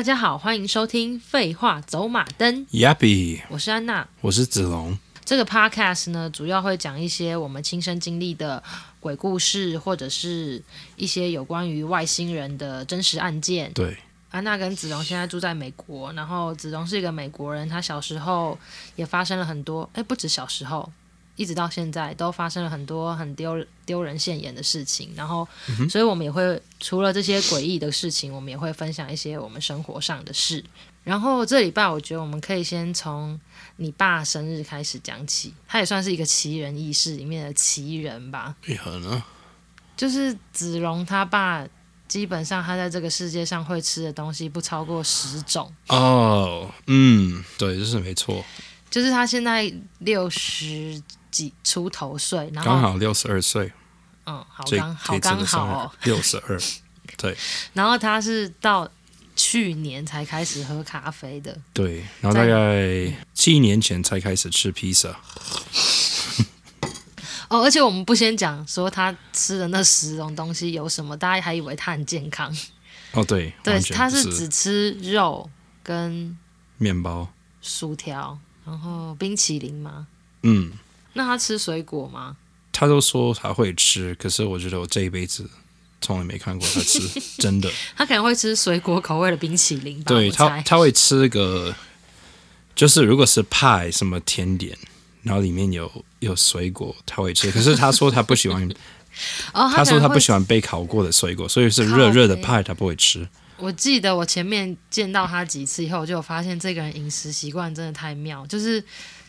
大家好，欢迎收听《废话走马灯》。Yappy，我是安娜，我是子龙。这个 podcast 呢，主要会讲一些我们亲身经历的鬼故事，或者是一些有关于外星人的真实案件。对，安娜跟子龙现在住在美国，然后子龙是一个美国人，他小时候也发生了很多，哎，不止小时候。一直到现在都发生了很多很丢丢人现眼的事情，然后，所以我们也会除了这些诡异的事情，我们也会分享一些我们生活上的事。然后这礼拜我觉得我们可以先从你爸生日开始讲起，他也算是一个奇人异事里面的奇人吧。为何呢？就是子荣他爸，基本上他在这个世界上会吃的东西不超过十种。哦，嗯，对，这是没错。就是他现在六十。几出头岁，然后刚好六十二岁，嗯，好刚好刚好哦，六十二，对。然后他是到去年才开始喝咖啡的，对。然后大概七年前才开始吃披萨。哦，而且我们不先讲说他吃的那十种东西有什么，大家还以为他很健康。哦，对，对，他是只吃肉跟面包、薯条，然后冰淇淋吗？嗯。那他吃水果吗？他都说他会吃，可是我觉得我这一辈子从来没看过他吃，真的。他可能会吃水果口味的冰淇淋吧。对他，他会吃个，就是如果是派什么甜点，然后里面有有水果，他会吃。可是他说他不喜欢，哦，他，他说他不喜欢被烤过的水果，所以是热热的派他不会吃。我记得我前面见到他几次以后，我就发现这个人饮食习惯真的太妙，就是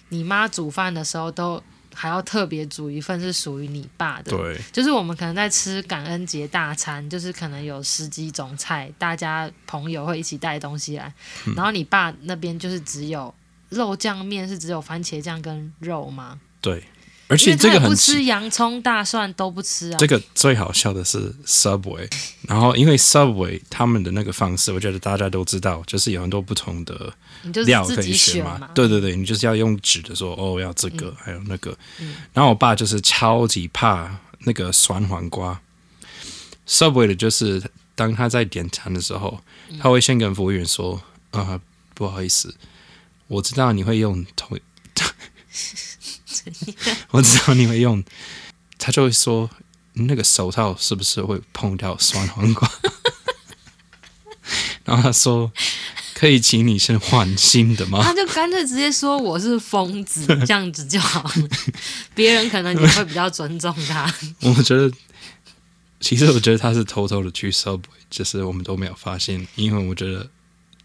你妈煮饭的时候都。还要特别煮一份是属于你爸的，对，就是我们可能在吃感恩节大餐，就是可能有十几种菜，大家朋友会一起带东西来，嗯、然后你爸那边就是只有肉酱面，是只有番茄酱跟肉吗？对。而且这个很不吃洋葱、大蒜都不吃啊。这个最好笑的是 Subway，然后因为 Subway 他们的那个方式，我觉得大家都知道，就是有很多不同的料可以选嘛。对对对，你就是要用纸的说哦，要这个，嗯、还有那个。嗯、然后我爸就是超级怕那个酸黄瓜。Subway 的就是当他在点餐的时候，他会先跟服务员说啊、呃，不好意思，我知道你会用同。我知道你会用，他就会说那个手套是不是会碰到酸黄瓜？然后他说可以请你先换新的吗？他就干脆直接说我是疯子，这样子就好了。别人可能也会比较尊重他。我觉得，其实我觉得他是偷偷的去 Subway，只是我们都没有发现，因为我觉得。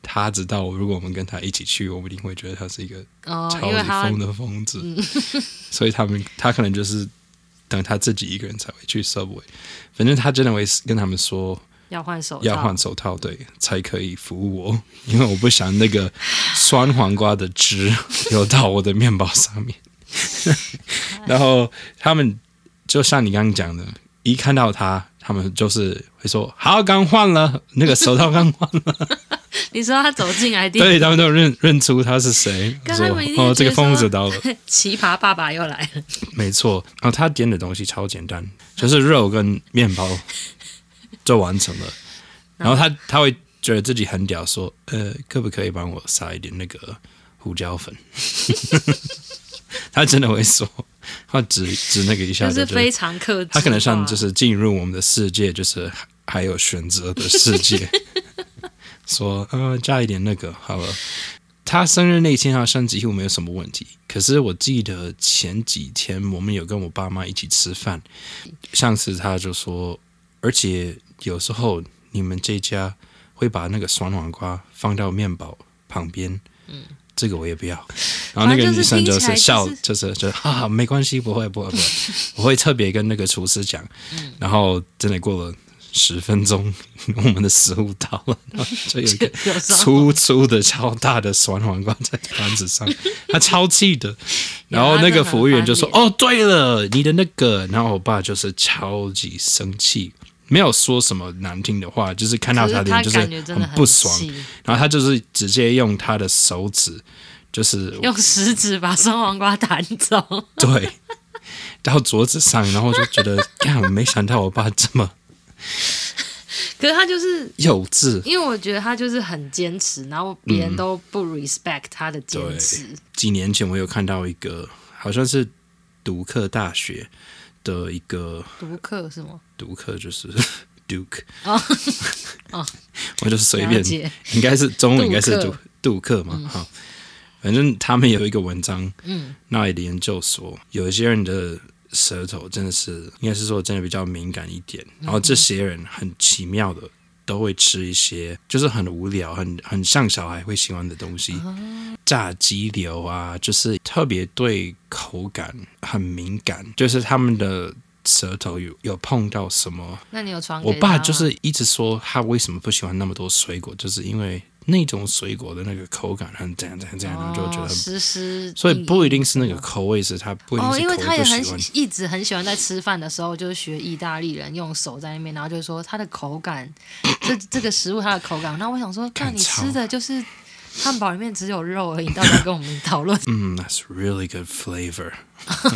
他知道，如果我们跟他一起去，我们一定会觉得他是一个超级疯的疯子，哦、所以他们他可能就是等他自己一个人才会去 Subway。反正他真的会跟他们说要换手要换手套，对，才可以服务我，因为我不想那个酸黄瓜的汁流到我的面包上面。然后他们就像你刚刚讲的，一看到他，他们就是会说：“好，刚换了那个手套，刚换了。” 你说他走进来，对，他们都认认出他是谁。说哦，这个疯子到了，奇葩爸爸又来了。没错，然后他点的东西超简单，就是肉跟面包就完成了。然后他他会觉得自己很屌，说呃，可不可以帮我撒一点那个胡椒粉？他真的会说，他指指那个一下，就是非常克制。他可能像就是进入我们的世界，就是还有选择的世界。说呃，加一点那个好了。他生日那天好像几乎没有什么问题。可是我记得前几天我们有跟我爸妈一起吃饭，上次他就说，而且有时候你们这家会把那个酸黄瓜放到面包旁边，嗯，这个我也不要。然后那个女生就是笑，就是就哈哈，没关系，不会不会不会，我会特别跟那个厨师讲。然后真的过了。十分钟，我们的食物到了，然 后就有一个 粗粗的、超大的酸黄瓜在盘子上，他超气的。然后那个服务员就说：“哦，对了，你的那个。”然后我爸就是超级生气，没有说什么难听的话，就是看到他脸就是很不爽。然后他就是直接用他的手指，就是用食指把酸黄瓜弹走，对，到桌子上，然后就觉得，干，没想到我爸这么。可是他就是幼稚，因为我觉得他就是很坚持，然后别人都不 respect 他的坚持。对，几年前我有看到一个，好像是杜克大学的一个杜克是吗？杜克就是 Duke 哦。哦，我就是随便，解。应该是中文应该是杜杜克嘛，哈、嗯，反正他们有一个文章，嗯，那里的研究所，有一些人的。舌头真的是，应该是说真的比较敏感一点。然后这些人很奇妙的都会吃一些，就是很无聊、很很像小孩会喜欢的东西，炸鸡柳啊，就是特别对口感很敏感，就是他们的舌头有有碰到什么。那你有传？我爸就是一直说他为什么不喜欢那么多水果，就是因为。那种水果的那个口感很这样这样这样，然后就觉得很湿湿，所以不一定是那个口味，是他不一定是口味不喜欢。哦，因为他也很一直很喜欢在吃饭的时候，就是学意大利人用手在那边，然后就是说它的口感，这 这个食物它的口感。那我想说，看你吃的就是汉堡里面只有肉而已，你到底跟我们讨论？嗯，That's really good flavor，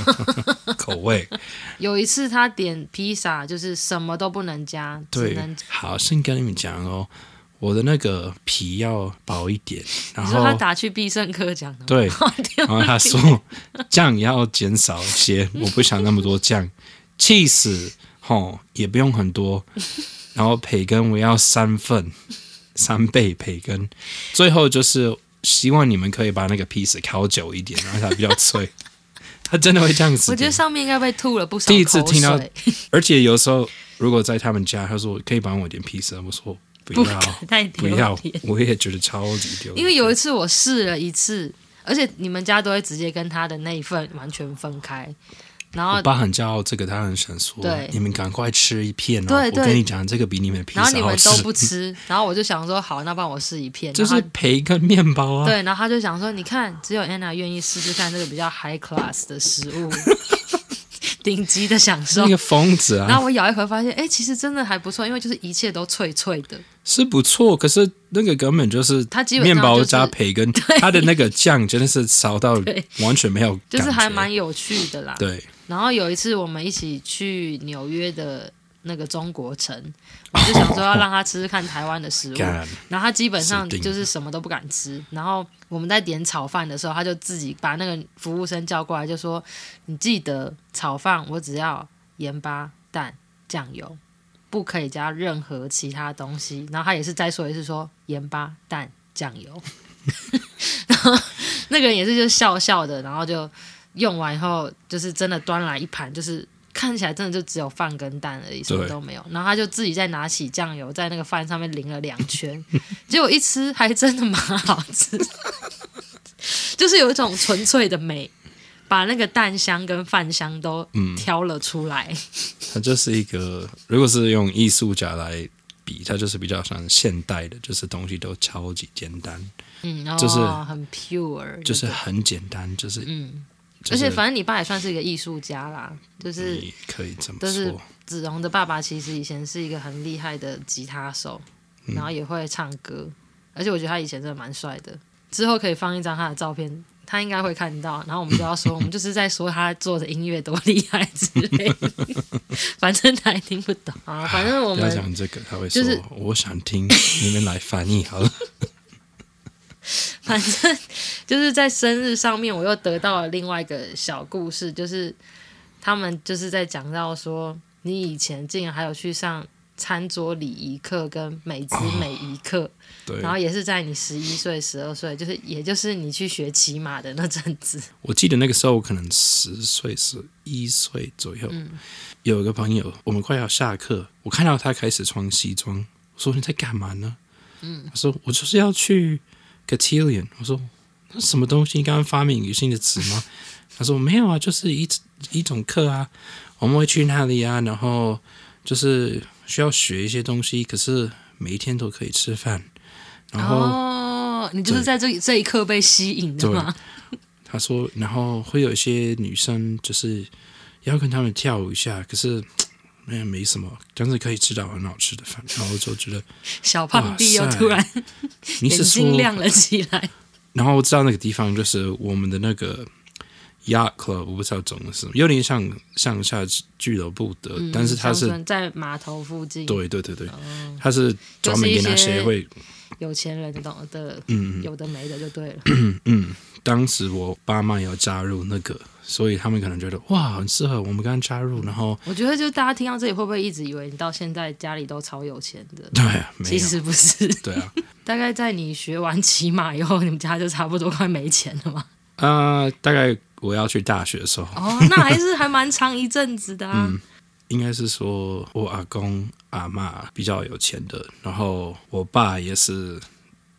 口味。有一次他点披萨，就是什么都不能加，对，只能好，先跟你们讲哦。我的那个皮要薄一点，然后他打去必胜客讲的，对，然后他说酱要减少一些，我不想那么多酱，cheese 吼也不用很多，然后培根我要三份，三倍培根，最后就是希望你们可以把那个 piece 烤久一点，然后它比较脆，他真的会这样子。我觉得上面应该被吐了不少。第一次听到，而且有时候如果在他们家，他说可以帮我点 piece，我说。不要，不太不要，我也觉得超级丢脸。因为有一次我试了一次，而且你们家都会直接跟他的那一份完全分开。然后我爸很骄傲，这个他很想说，对，你们赶快吃一片哦。对对，我跟你讲，这个比你们披萨好吃。然后你们都不吃，然后我就想说，好，那帮我试一片。就是培根面包啊。对，然后他就想说，你看，只有 Anna 愿意试试看这个比较 high class 的食物。顶级的享受，那个疯子啊！然后我咬一口，发现，哎，其实真的还不错，因为就是一切都脆脆的，是不错。可是那个根本就是它基本面包加培根，它的那个酱真的是烧到完全没有，就是还蛮有趣的啦。对。然后有一次我们一起去纽约的。那个中国城，我就想说要让他吃吃看台湾的食物，oh, 然后他基本上就是什么都不敢吃。然后我们在点炒饭的时候，他就自己把那个服务生叫过来，就说：“你记得炒饭我只要盐巴、蛋、酱油，不可以加任何其他东西。”然后他也是再说一次说：“盐巴、蛋、酱油。”然后那个人也是就笑笑的，然后就用完以后，就是真的端来一盘，就是。看起来真的就只有饭跟蛋而已，什么都没有。然后他就自己再拿起酱油，在那个饭上面淋了两圈，结果一吃还真的蛮好吃，就是有一种纯粹的美，把那个蛋香跟饭香都挑了出来。嗯，它就是一个，如果是用艺术家来比，它就是比较像现代的，就是东西都超级简单，嗯，就是很 pure，就是很简单，就是嗯。而且，反正你爸也算是一个艺术家啦，就是可以这么说。就是子荣的爸爸其实以前是一个很厉害的吉他手，然后也会唱歌，而且我觉得他以前真的蛮帅的。之后可以放一张他的照片，他应该会看到。然后我们就要说，我们就是在说他做的音乐多厉害之类的。反正他也听不懂啊。反正我们不要讲这个，他会说：“就是、我想听，你们来翻译好了。” 反正就是在生日上面，我又得到了另外一个小故事，就是他们就是在讲到说，你以前竟然还有去上餐桌礼仪课跟美姿美仪课，哦，对，然后也是在你十一岁、十二岁，就是也就是你去学骑马的那阵子。我记得那个时候我可能十岁、十一岁左右，嗯，有一个朋友，我们快要下课，我看到他开始穿西装，我说你在干嘛呢？嗯，他说我就是要去。Cotillion，我说那什么东西？你刚刚发明一个新的词吗？他说没有啊，就是一一种课啊，我们会去那里啊，然后就是需要学一些东西，可是每一天都可以吃饭。然后哦，你就是在这这一刻被吸引的吗？他说，然后会有一些女生就是要跟他们跳舞一下，可是。没没什么，但是可以吃到很好吃的饭，然后就觉得小胖弟又突然你是说眼睛亮了起来。然后我知道那个地方就是我们的那个 Yacht Club，我不知道中文是什么，有点像向下俱乐部的，嗯、但是它是在码头附近。对对对对，嗯、它是专门给那些会有钱人懂的，嗯，有的没的就对了。嗯嗯，当时我爸妈要加入那个，所以他们可能觉得哇，很适合我们刚加入。然后我觉得，就大家听到这里，会不会一直以为你到现在家里都超有钱的？对啊，其实不是。对啊，大概在你学完骑马以后，你们家就差不多快没钱了吗？啊、呃，大概。我要去大学的时候，哦，那还是还蛮长一阵子的啊。嗯，应该是说我阿公阿妈比较有钱的，然后我爸也是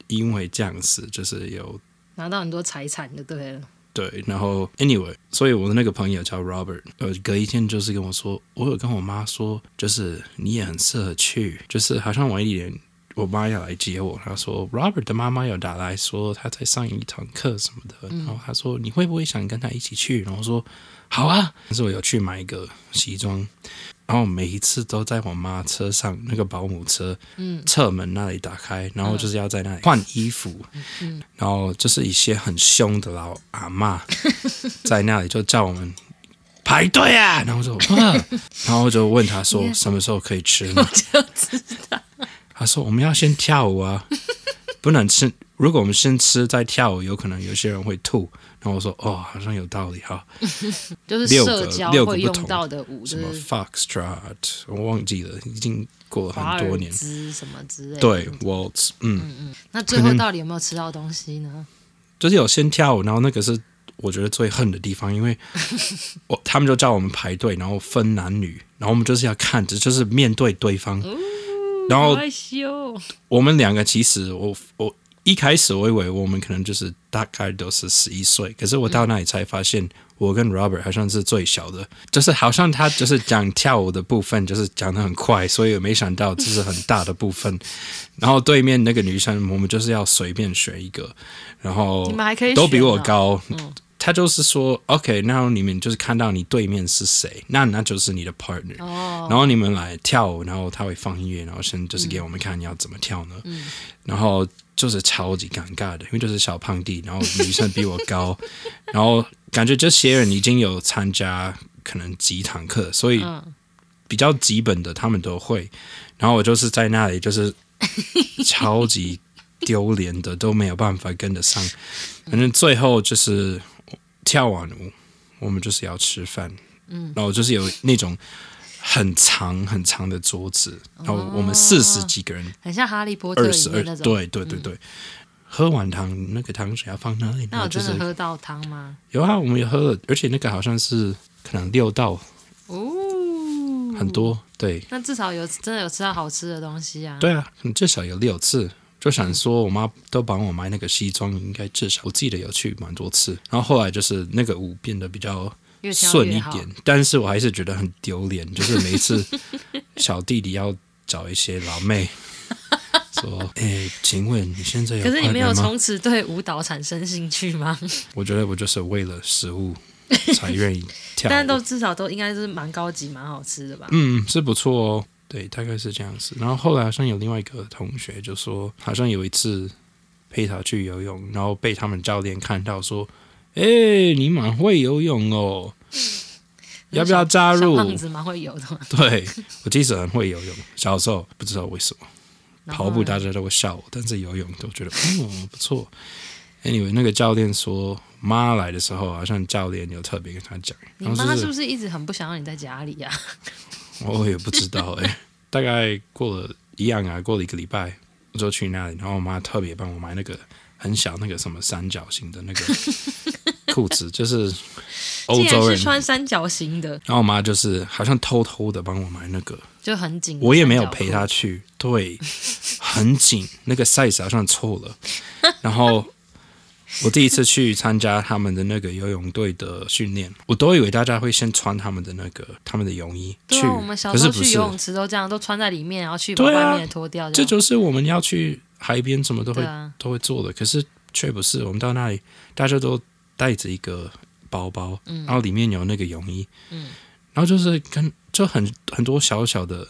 因为这样子，就是有拿到很多财产就对了。对，然后 anyway，所以我的那个朋友叫 Robert，呃，隔一天就是跟我说，我有跟我妈说，就是你也很适合去，就是好像晚一点。我妈要来接我，她说 Robert 的妈妈有打来说他在上一堂课什么的，嗯、然后她说你会不会想跟他一起去？然后我说好啊，但是我有去买一个西装，然后每一次都在我妈车上那个保姆车，嗯，侧门那里打开，然后就是要在那里换衣服，嗯，然后就是一些很凶的老阿妈 在那里就叫我们排队啊，然后我说 哇，然后就问他说 什么时候可以吃呢？我就知道。他说：“我们要先跳舞啊，不能吃。如果我们先吃再跳舞，有可能有些人会吐。”然后我说：“哦，好像有道理哈。”就是社交会用到的舞，什么 Foxtrot，我忘记了，已经过了很多年。什么之类的。对，Waltz，嗯嗯嗯。那最后到底有没有吃到东西呢？就是有先跳舞，然后那个是我觉得最恨的地方，因为 我他们就叫我们排队，然后分男女，然后我们就是要看着，就是面对对方。嗯然后我们两个其实我我一开始我以为我们可能就是大概都是十一岁，可是我到那里才发现我跟 Robert 好像是最小的，就是好像他就是讲跳舞的部分就是讲的很快，所以我没想到这是很大的部分。然后对面那个女生我们就是要随便选一个，然后都比我高。他就是说，OK，然后你们就是看到你对面是谁，那那就是你的 partner。哦。然后你们来跳舞，然后他会放音乐，然后先就是给我们看你要怎么跳呢？嗯。然后就是超级尴尬的，因为就是小胖弟，然后女生比我高，然后感觉这些人已经有参加可能几堂课，所以比较基本的他们都会。然后我就是在那里就是超级丢脸的，都没有办法跟得上。反正最后就是。跳完舞，我们就是要吃饭，嗯，然后就是有那种很长很长的桌子，然后我们四十几个人，很像哈利波特里面那种，对对对对。嗯、喝完汤，那个汤水要放哪里？那我真的喝到汤吗？有啊，我们也喝了，而且那个好像是可能六道哦，很多对。那至少有真的有吃到好吃的东西啊？对啊，至少有六次。就想说，我妈都帮我买那个西装，应该至少我记得有去蛮多次。然后后来就是那个舞变得比较顺一点，但是我还是觉得很丢脸。就是每一次小弟弟要找一些老妹 说：“哎、欸，请问你现在有？”可是你没有从此对舞蹈产生兴趣吗？我觉得我就是为了食物才愿意跳，但都至少都应该是蛮高级、蛮好吃的吧？嗯，是不错哦。对，大概是这样子。然后后来好像有另外一个同学就说，好像有一次陪他去游泳，然后被他们教练看到说：“哎，你蛮会游泳哦，要不要加入？”胖子蛮会游的。对，我其实很会游泳，小时候不知道为什么跑步大家都会笑我，但是游泳都觉得嗯不错。Anyway，那个教练说妈来的时候，好像教练有特别跟他讲，你妈是不是一直很不想让你在家里呀？我 也不知道哎、欸，大概过了一样啊，过了一个礼拜，我就去那里，然后我妈特别帮我买那个很小那个什么三角形的那个 裤子，就是欧洲人穿三角形的。然后我妈就是好像偷偷的帮我买那个，就很紧，我也没有陪她去，对，很紧，那个 size 好像错了，然后。我第一次去参加他们的那个游泳队的训练，我都以为大家会先穿他们的那个他们的泳衣去。对啊，我们小时候去游泳池都这样，都穿在里面，然后去把外面脱掉。这就是我们要去海边什么都会、啊、都会做的，可是却不是。我们到那里，大家都带着一个包包，然后里面有那个泳衣，嗯，然后就是跟就很很多小小的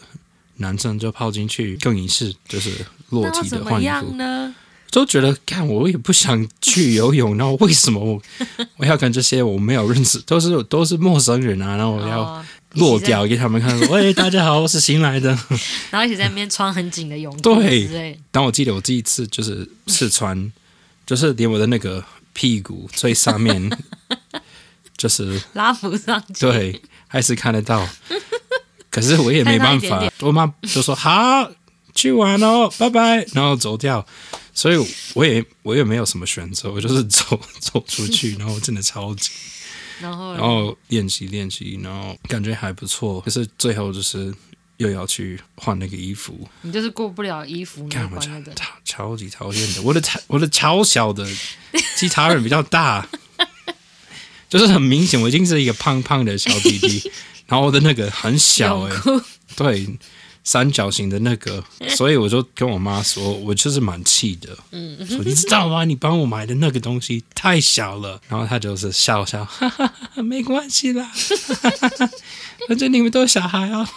男生就泡进去更衣室，就是裸体的换衣服呢。都觉得，看我也不想去游泳，然后为什么我 我要跟这些我没有认识，都是都是陌生人啊，然后我要落脚给他们看，说，喂，大家好，我是新来的，然后一起在那边穿很紧的泳裤，对，但我记得我第一次就是试穿，就是连我的那个屁股最上面，就是拉不上去，对，还是看得到，可是我也没办法，我妈就说好。去玩哦，拜拜，然后走掉，所以我也我也没有什么选择，我就是走走出去，然后真的超级，然后然后练习练习，然后感觉还不错，可是最后就是又要去换那个衣服，你就是过不了衣服那关的，超超级讨厌的，我的我的超小的，其他人比较大，就是很明显我已经是一个胖胖的小弟弟，然后我的那个很小 哎，对。三角形的那个，所以我就跟我妈说，我就是蛮气的。嗯，说你知道吗？你帮我买的那个东西太小了。然后她就是笑笑，哈哈哈，没关系啦，反正你们都是小孩哦。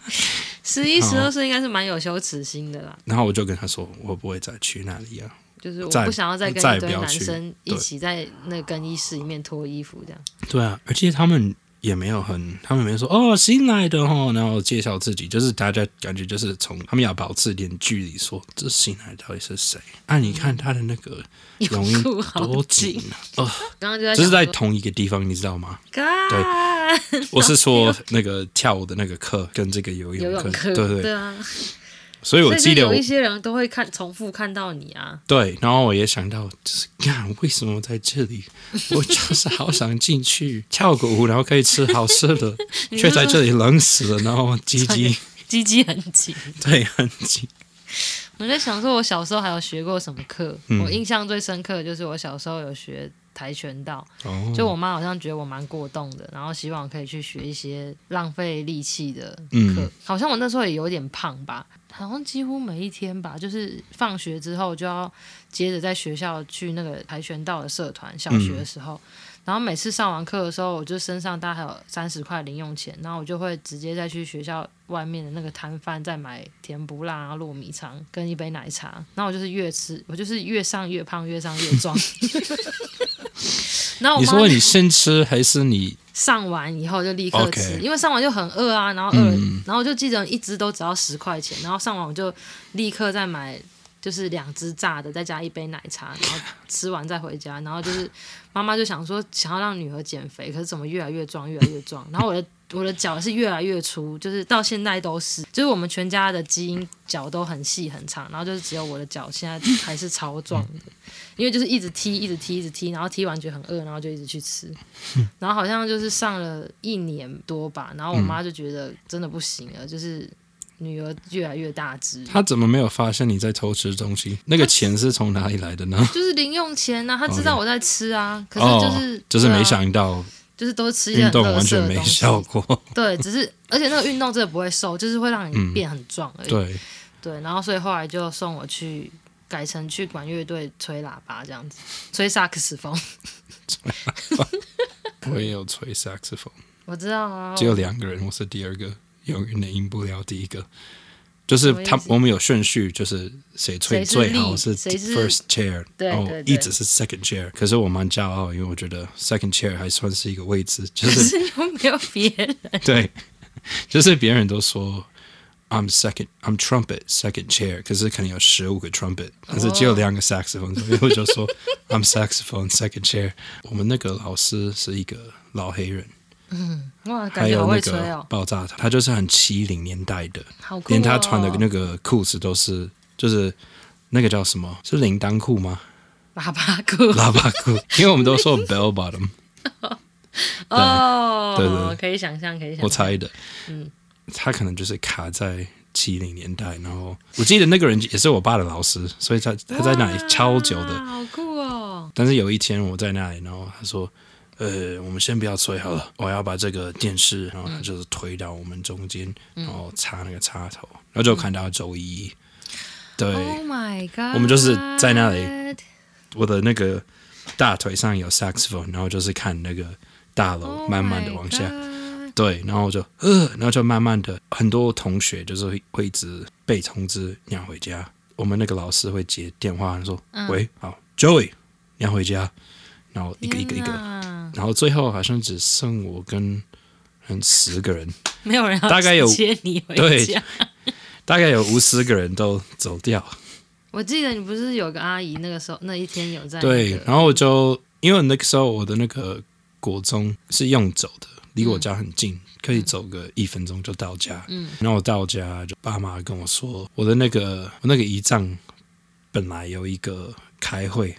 十一、十二岁应该是蛮有羞耻心的啦。然后我就跟她说，我不会再去那里啊，就是我不想要再跟一堆男生一起在那更衣室里面脱衣服这样。对啊，而且他们。也没有很，他们没说哦，新来的哦，然后介绍自己，就是大家感觉就是从他们要保持点距离，说这新来的到底是谁？啊，你看他的那个泳衣多紧啊！哦，刚刚就在，这是在同一个地方，你知道吗？对，我是说那个跳舞的那个课跟这个游泳课，对对对啊。所以我记得有一些人都会看重复看到你啊。对，然后我也想到，就是干为什么在这里？我就是好想进去跳个舞，然后可以吃好吃的，却在这里冷死了，然后鸡鸡鸡鸡很紧，对，很紧。我在想说，我小时候还有学过什么课？嗯、我印象最深刻的就是我小时候有学。跆拳道，就我妈好像觉得我蛮过动的，然后希望我可以去学一些浪费力气的课。嗯、好像我那时候也有点胖吧，好像几乎每一天吧，就是放学之后就要接着在学校去那个跆拳道的社团。小学的时候。嗯然后每次上完课的时候，我就身上大概还有三十块零用钱，然后我就会直接再去学校外面的那个摊贩再买甜不辣，啊糯米肠跟一杯奶茶。然后我就是越吃，我就是越上越胖，越上越壮。你说你先吃还是你上完以后就立刻吃.因为上完就很饿啊，然后饿，嗯、然后我就记得一只都只要十块钱，然后上完我就立刻再买。就是两只炸的，再加一杯奶茶，然后吃完再回家。然后就是妈妈就想说，想要让女儿减肥，可是怎么越来越壮，越来越壮。然后我的我的脚是越来越粗，就是到现在都是，就是我们全家的基因脚都很细很长，然后就是只有我的脚现在还是超壮的，因为就是一直踢，一直踢，一直踢，然后踢完觉得很饿，然后就一直去吃。然后好像就是上了一年多吧，然后我妈就觉得真的不行了，就是。女儿越来越大只，他怎么没有发现你在偷吃东西？那个钱是从哪里来的呢？就是零用钱啊，他知道我在吃啊，可是就是就是没想到，就是都吃一些运动完全没效果。对，只是而且那个运动真的不会瘦，就是会让你变很壮而已。对对，然后所以后来就送我去改成去管乐队吹喇叭这样子，吹萨克斯风。我也有吹萨克斯风，我知道啊，只有两个人，我是第二个。永远的赢不了第一个，就是他我们有顺序，就是谁最最好是 first chair，然后一直是 second chair。可是我蛮骄傲，因为我觉得 second chair 还算是一个位置，就是又没有别人。对，就是别人都说 I'm second, I'm trumpet second chair，可是可能有十五个 trumpet，但是只有两个 saxophone，所以我就说 I'm saxophone second chair。我们那个老师是一个老黑人。嗯，哇，感觉好会吹哦！还有那个爆炸头，他就是很七零年代的，好酷哦，连他穿的那个裤子都是，就是那个叫什么？是铃铛裤吗？喇叭裤，喇叭裤，因为我们都说 bell bottom。哦，对对对，可以想象，可以想象。我猜的，嗯，他可能就是卡在七零年代，然后我记得那个人也是我爸的老师，所以他他在那里超久的，好酷哦！但是有一天我在那里，然后他说。呃，我们先不要吹好了，我要把这个电视，然后他就是推到我们中间，然后插那个插头，然后就看到周一，对，Oh my God，我们就是在那里，我的那个大腿上有 saxophone，然后就是看那个大楼慢慢的往下，对，然后就呃，然后就慢慢的，很多同学就是会会一直被通知你要回家。我们那个老师会接电话说：“嗯。喂，好，Joey，你要回家。”然后一个一个一个，然后最后好像只剩我跟嗯十个人，没有人大概有接你回对家。大概有五十个人都走掉。我记得你不是有个阿姨，那个时候那一天有在、那个、对，然后我就因为那个时候我的那个国中是用走的，离我家很近，嗯、可以走个一分钟就到家。嗯，然后我到家就爸妈跟我说，我的那个我那个姨丈本来有一个开会，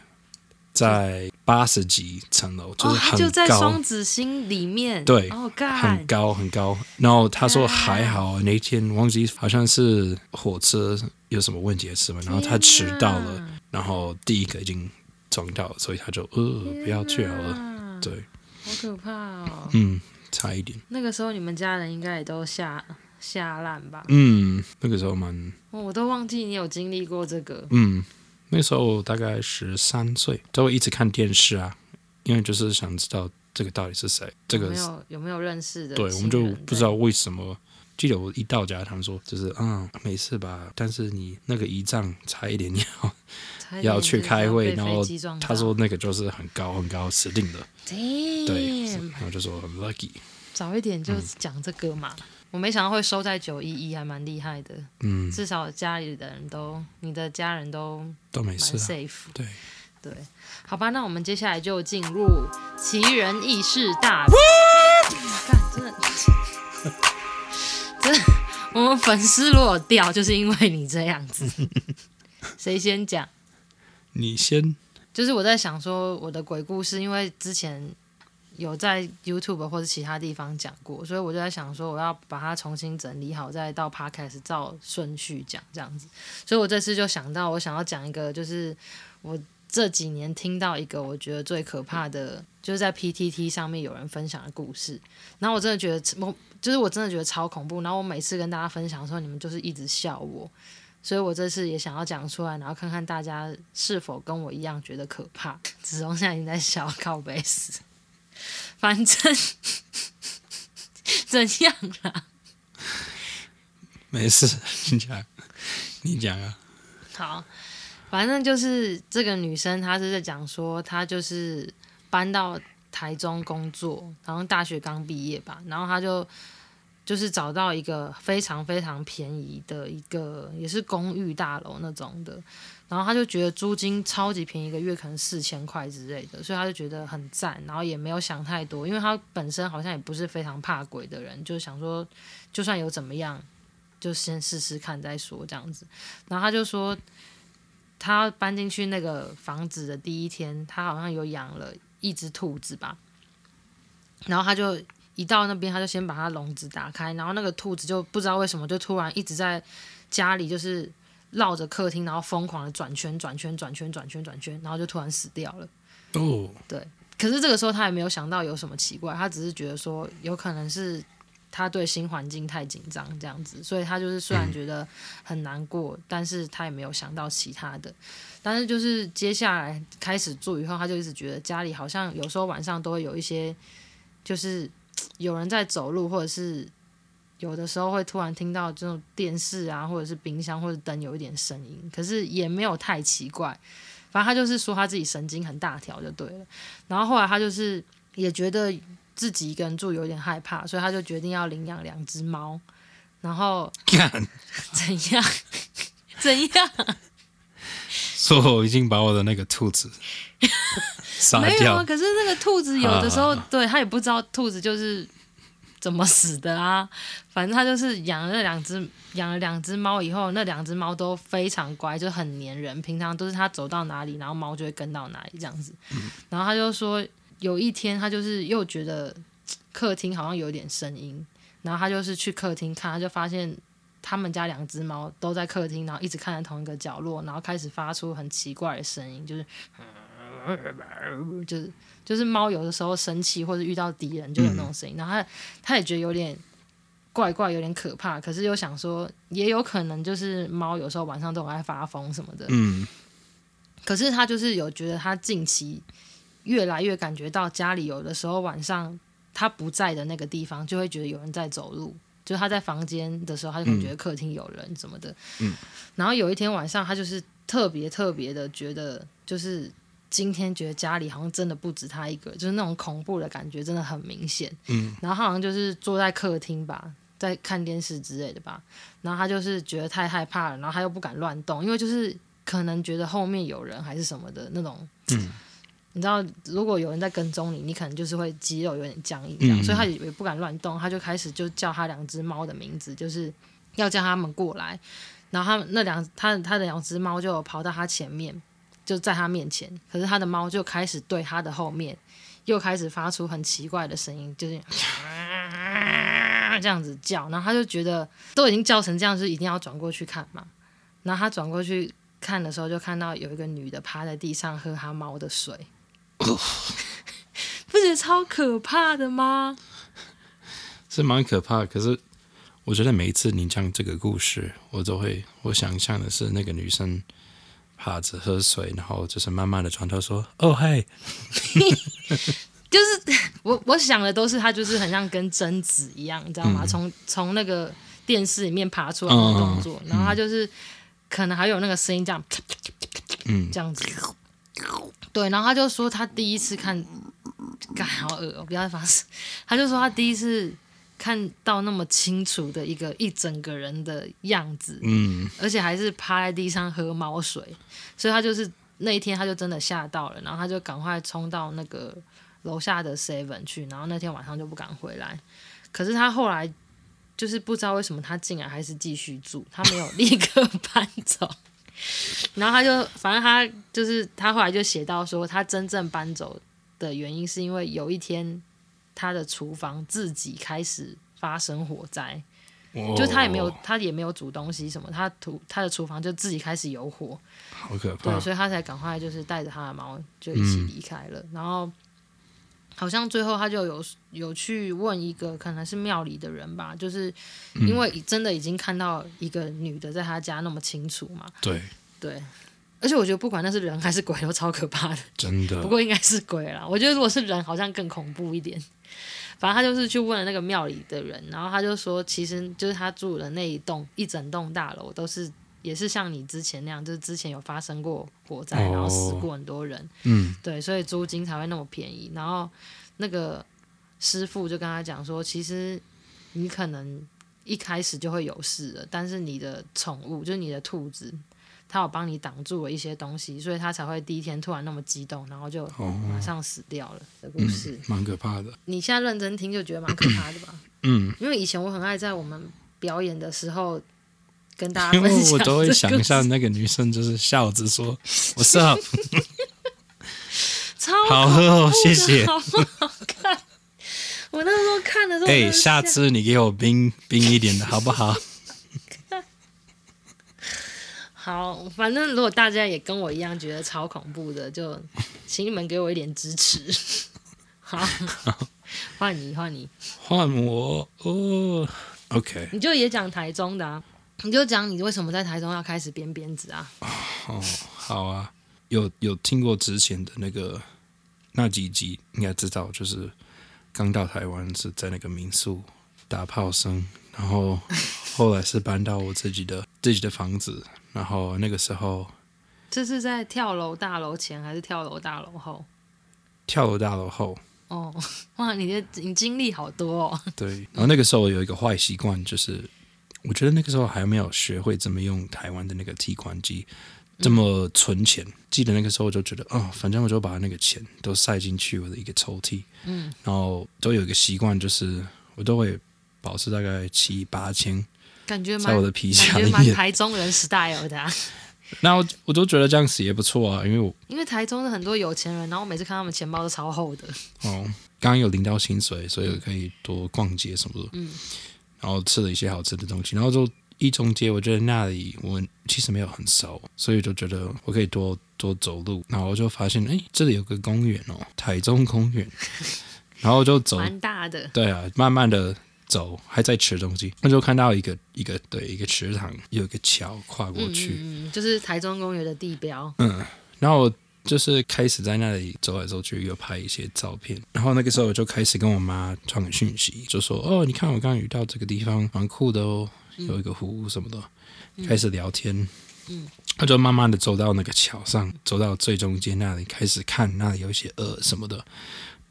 在八十几层楼，就是很就在，双子星里面，对，哦，很高很高。然后他说还好，那天忘记好像是火车有什么问题是吧？然后他迟到了，然后第一个已经撞到了，所以他就呃不要去好了。对，好可怕哦。嗯，差一点。那个时候你们家人应该也都吓吓烂吧？嗯，那个时候蛮……哦，我都忘记你有经历过这个。嗯。那时候大概十三岁，都会一直看电视啊，因为就是想知道这个到底是谁，这个有没有有没有认识的？对，我们就不知道为什么。记得我一到家，他们说就是啊、嗯，没事吧？但是你那个仪仗差一点要点要去开会，然后他说那个就是很高很高，死定了。对，然后就说很 lucky，早一点就讲这个嘛。嗯我没想到会收在九一一，还蛮厉害的。嗯，至少家里的人都，你的家人都都没事、啊、，safe。对对，好吧，那我们接下来就进入奇人异事大。看，真的，真的，我们粉丝如果掉，就是因为你这样子。谁先讲？你先。就是我在想说，我的鬼故事，因为之前。有在 YouTube 或者其他地方讲过，所以我就在想说，我要把它重新整理好，再到 Podcast 照顺序讲这样子。所以我这次就想到，我想要讲一个，就是我这几年听到一个我觉得最可怕的，就是在 PTT 上面有人分享的故事。然后我真的觉得，我就是我真的觉得超恐怖。然后我每次跟大家分享的时候，你们就是一直笑我。所以我这次也想要讲出来，然后看看大家是否跟我一样觉得可怕。子龙现在已经在笑靠背死。反正怎样啦？没事，你讲，你讲啊。好，反正就是这个女生，她是在讲说，她就是搬到台中工作，然后大学刚毕业吧，然后她就就是找到一个非常非常便宜的一个，也是公寓大楼那种的。然后他就觉得租金超级便宜，一个月可能四千块之类的，所以他就觉得很赞，然后也没有想太多，因为他本身好像也不是非常怕鬼的人，就想说就算有怎么样，就先试试看再说这样子。然后他就说，他搬进去那个房子的第一天，他好像有养了一只兔子吧，然后他就一到那边，他就先把他笼子打开，然后那个兔子就不知道为什么就突然一直在家里就是。绕着客厅，然后疯狂的转圈、转圈、转圈、转圈、转圈，然后就突然死掉了。哦，对。可是这个时候他也没有想到有什么奇怪，他只是觉得说有可能是他对新环境太紧张这样子，所以他就是虽然觉得很难过，嗯、但是他也没有想到其他的。但是就是接下来开始住以后，他就一直觉得家里好像有时候晚上都会有一些，就是有人在走路，或者是。有的时候会突然听到这种电视啊，或者是冰箱或者灯有一点声音，可是也没有太奇怪。反正他就是说他自己神经很大条就对了。然后后来他就是也觉得自己一个人住有点害怕，所以他就决定要领养两只猫。然后 怎样？怎样？说我已经把我的那个兔子杀掉。没有啊，可是那个兔子有的时候，啊、对他也不知道兔子就是。怎么死的啊？反正他就是养了两只，养了两只猫以后，那两只猫都非常乖，就很粘人。平常都是他走到哪里，然后猫就会跟到哪里这样子。嗯、然后他就说，有一天他就是又觉得客厅好像有点声音，然后他就是去客厅看，他就发现他们家两只猫都在客厅，然后一直看着同一个角落，然后开始发出很奇怪的声音，就是就是。就是猫有的时候生气或者遇到敌人就有那种声音，嗯、然后他他也觉得有点怪怪，有点可怕，可是又想说也有可能就是猫有时候晚上都爱发疯什么的。嗯。可是他就是有觉得他近期越来越感觉到家里有的时候晚上他不在的那个地方就会觉得有人在走路，就是他在房间的时候，他就感觉得客厅有人什么的。嗯。然后有一天晚上，他就是特别特别的觉得，就是今天觉得家里好像真的不止他一个，就是那种恐怖的感觉真的很明显。嗯。然后他好像就是坐在客厅吧，在看电视之类的吧。然后他就是觉得太害怕了，然后他又不敢乱动，因为就是可能觉得后面有人还是什么的那种。嗯。你知道，如果有人在跟踪你，你可能就是会肌肉有点僵硬这样，嗯、所以他也也不敢乱动，他就开始就叫他两只猫的名字，就是要叫他们过来。然后他们那两他他的两只猫就跑到他前面，就在他面前，可是他的猫就开始对他的后面又开始发出很奇怪的声音，就是 这样子叫。然后他就觉得都已经叫成这样，是一定要转过去看嘛。然后他转过去看的时候，就看到有一个女的趴在地上喝他猫的水。不觉得超可怕的吗？是蛮可怕的，可是我觉得每一次你讲这个故事，我都会我想象的是那个女生趴着喝水，然后就是慢慢的转头说：“哦嗨。” 就是我我想的都是他，就是很像跟贞子一样，你知道吗？从从、嗯、那个电视里面爬出来的动作，嗯、然后他就是可能还有那个声音这样，嗯，这样子。对，然后他就说他第一次看，干好恶哦，不要再发誓。他就说他第一次看到那么清楚的一个一整个人的样子，嗯，而且还是趴在地上喝猫水，所以他就是那一天他就真的吓到了，然后他就赶快冲到那个楼下的 Seven 去，然后那天晚上就不敢回来。可是他后来就是不知道为什么他竟然还是继续住，他没有立刻搬走。然后他就，反正他就是他后来就写到说，他真正搬走的原因是因为有一天他的厨房自己开始发生火灾，哦、就他也没有他也没有煮东西什么，他厨他的厨房就自己开始有火，好可怕，对，所以他才赶快就是带着他的猫就一起离开了，嗯、然后。好像最后他就有有去问一个可能是庙里的人吧，就是因为真的已经看到一个女的在他家那么清楚嘛。对。对，而且我觉得不管那是人还是鬼都超可怕的，真的。不过应该是鬼啦，我觉得如果是人好像更恐怖一点。反正他就是去问了那个庙里的人，然后他就说，其实就是他住的那一栋一整栋大楼都是。也是像你之前那样，就是之前有发生过火灾，然后死过很多人，嗯，对，所以租金才会那么便宜。然后那个师傅就跟他讲说，其实你可能一开始就会有事了，但是你的宠物，就是你的兔子，它有帮你挡住了一些东西，所以他才会第一天突然那么激动，然后就马上死掉了的故事，蛮可怕的。你现在认真听就觉得蛮可怕的吧？嗯，因为以前我很爱在我们表演的时候。跟大家因为我都会想象那个女生就是笑着说：“我是好，超 好喝哦，谢谢。”好好看。我那时候看的时候，哎，下次你给我冰冰一点的好不好？好，反正如果大家也跟我一样觉得超恐怖的，就请你们给我一点支持。好，换你，换你，换我哦。OK，你就也讲台中的啊。你就讲你为什么在台中要开始编辫子啊？哦，好啊，有有听过之前的那个那几集，应该知道，就是刚到台湾是在那个民宿打炮声，然后后来是搬到我自己的自己的房子，然后那个时候，这是在跳楼大楼前还是跳楼大楼后？跳楼大楼后。哦，哇，你的你经历好多哦。对，然后那个时候有一个坏习惯就是。我觉得那个时候还没有学会怎么用台湾的那个提款机，这么存钱。嗯、记得那个时候我就觉得，哦，反正我就把那个钱都塞进去我的一个抽屉，嗯，然后都有一个习惯，就是我都会保持大概七八千，感觉在我的皮夹里面，台中人 style 的、啊。那我我都觉得这样子也不错啊，因为我因为台中的很多有钱人，然后我每次看他们钱包都超厚的。哦，刚刚有领到薪水，所以我可以多逛街什么的。嗯。然后吃了一些好吃的东西，然后就一中街，我觉得那里我其实没有很熟，所以就觉得我可以多多走路。然后我就发现，哎，这里有个公园哦，台中公园。然后就走，蛮大的。对啊，慢慢的走，还在吃东西，那就看到一个一个对一个池塘，有一个桥跨过去，嗯，就是台中公园的地标。嗯，然后就是开始在那里走来走去，又拍一些照片。然后那个时候我就开始跟我妈传个讯息，就说：“哦，你看我刚刚遇到这个地方蛮酷的哦，有一个湖什么的。嗯”开始聊天。嗯，他就慢慢的走到那个桥上，走到最中间那里，开始看那里有一些鹅什么的。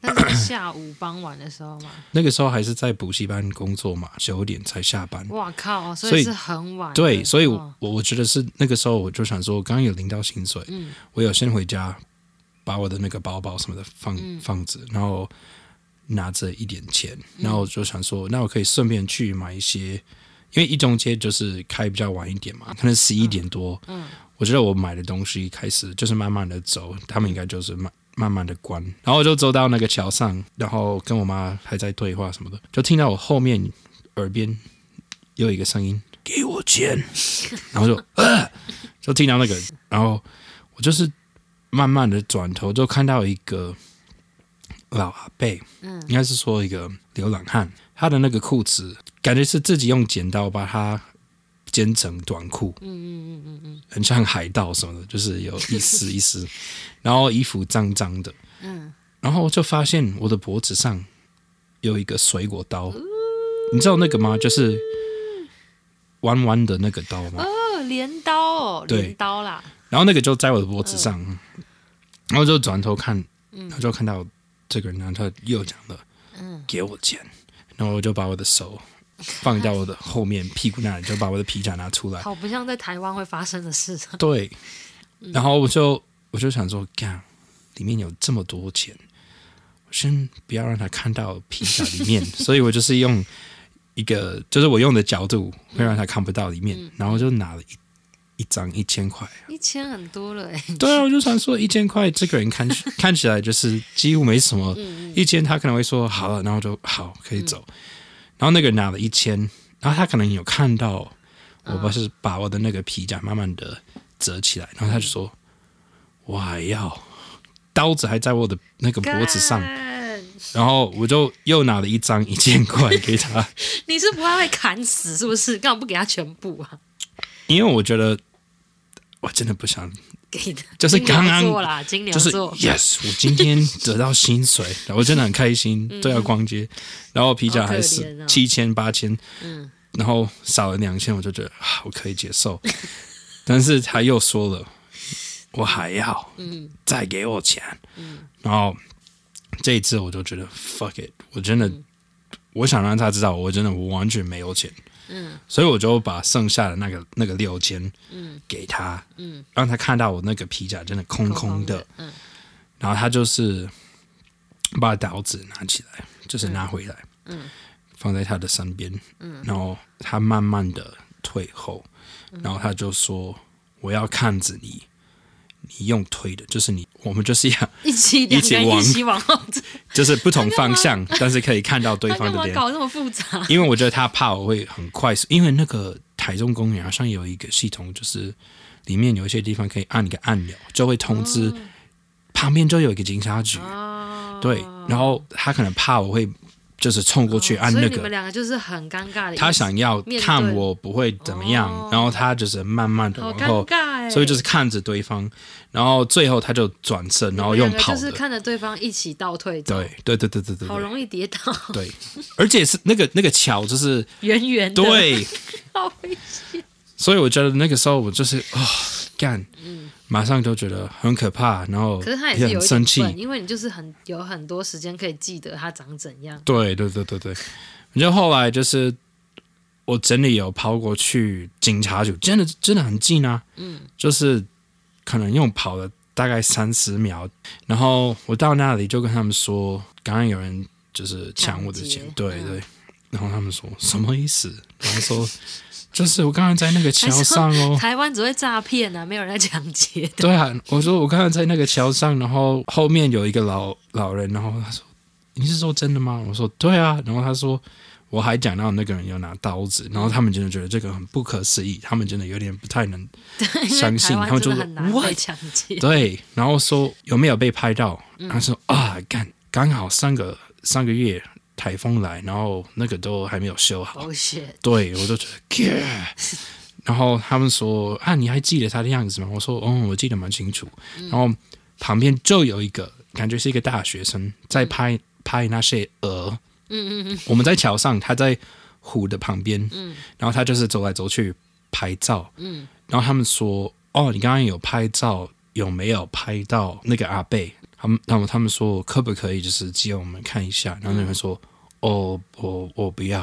那是下午傍晚的时候嘛？那个时候还是在补习班工作嘛，九点才下班。哇靠！所以是很晚。对，所以我我觉得是那个时候，我就想说，我刚刚有领到薪水，嗯，我有先回家，把我的那个包包什么的放、嗯、放着，然后拿着一点钱，然后我就想说，那我可以顺便去买一些，因为一中街就是开比较晚一点嘛，可能十一点多。嗯，嗯我觉得我买的东西开始就是慢慢的走，他们应该就是慢。慢慢的关，然后我就走到那个桥上，然后跟我妈还在对话什么的，就听到我后面耳边有一个声音：“给我钱。”然后就呃，就听到那个，然后我就是慢慢的转头，就看到一个老阿伯，嗯，应该是说一个流浪汉，他的那个裤子感觉是自己用剪刀把它。肩成短裤，嗯嗯嗯嗯嗯，很像海盗什么的，就是有一丝一丝，然后衣服脏脏的，嗯，然后我就发现我的脖子上有一个水果刀，你知道那个吗？就是弯弯的那个刀吗？哦，镰刀哦，镰刀啦。然后那个就在我的脖子上，然后就转头看，然后就看到这个人，然后他又讲了，嗯，给我钱，然后我就把我的手。放到我的后面屁股那里，就把我的皮夹拿出来。好不像在台湾会发生的事。对，然后我就我就想说，干，里面有这么多钱，我先不要让他看到皮夹里面，所以我就是用一个，就是我用的角度会让他看不到里面，然后就拿了一一张一千块，一千很多了哎。对啊，我就想说 一千块，这个人看 看起来就是几乎没什么，一千他可能会说好了，然后就好可以走。然后那个人拿了一千，然后他可能有看到，我不是把我的那个皮夹慢慢的折起来，然后他就说：“我还要刀子还在我的那个脖子上。”然后我就又拿了一张一千块给他。你是不怕被砍死是不是？干嘛不给他全部啊？因为我觉得我真的不想。给的 就是刚刚就是 yes，我今天得到薪水，我真的很开心，都要逛街，然后皮夹还是七千八千，嗯，然后少了两千，我就觉得我可以接受，但是他又说了，我还要，嗯，再给我钱，嗯，然后这一次我就觉得 fuck it，我真的，我想让他知道，我真的我完全没有钱。嗯，所以我就把剩下的那个那个六千，嗯，给他，嗯，让他看到我那个皮夹真的空空的，空空的嗯，然后他就是把刀子拿起来，就是拿回来，嗯，放在他的身边，嗯，然后他慢慢的退后，然后他就说：“我要看着你。”你用推的，就是你，我们就是要 一起一起往，一起往后走，就是不同方向，但是可以看到对方的脸。搞那么复杂？因为我觉得他怕我会很快速，因为那个台中公园好像有一个系统，就是里面有一些地方可以按一个按钮，就会通知旁边就有一个警察局。哦、对，然后他可能怕我会。就是冲过去按那个，所以你们两个就是很尴尬的。他想要看我不会怎么样，然后他就是慢慢的往后，所以就是看着对方，然后最后他就转身，然后用跑的，就是看着对方一起倒退。对对对对对对，好容易跌倒。对，而且是那个那个桥就是圆圆的，对，好危险。所以我觉得那个时候我就是啊干。马上就觉得很可怕，然后可是他也是有点生气，因为你就是很有很多时间可以记得他长怎样。对对对对对，就后来就是我真的有跑过去警察局，真的真的很近啊，嗯，就是可能用跑了大概三十秒，然后我到那里就跟他们说，刚刚有人就是抢我的钱，对对，然后他们说什么意思？然后说。就是我刚刚在那个桥上哦，台湾只会诈骗啊，没有人在抢劫。对啊，我说我刚刚在那个桥上，然后后面有一个老老人，然后他说：“你是说真的吗？”我说：“对啊。”然后他说：“我还讲到那个人有拿刀子，然后他们真的觉得这个很不可思议，他们真的有点不太能相信，他们就说：“我抢劫。”对，然后说有没有被拍到？他说：“啊，干，刚好三个三个月。”台风来，然后那个都还没有修好。Oh shit. 对，我就觉得，然后他们说啊，你还记得他的样子吗？我说，哦，我记得蛮清楚。嗯、然后旁边就有一个感觉是一个大学生在拍拍那些鹅。嗯嗯嗯。我们在桥上，他在湖的旁边。嗯。然后他就是走来走去拍照。嗯。然后他们说：“哦，你刚刚有拍照，有没有拍到那个阿伯？”他们，他们，他们说可不可以就是借我们看一下？然后那个人说：“哦，我我不要。”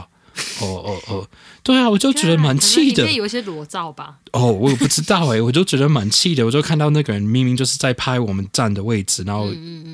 哦哦哦，对啊，我就觉得蛮气的。有一些裸照吧？哦，我也不知道哎，我就觉得蛮气的。我就看到那个人明明就是在拍我们站的位置，然后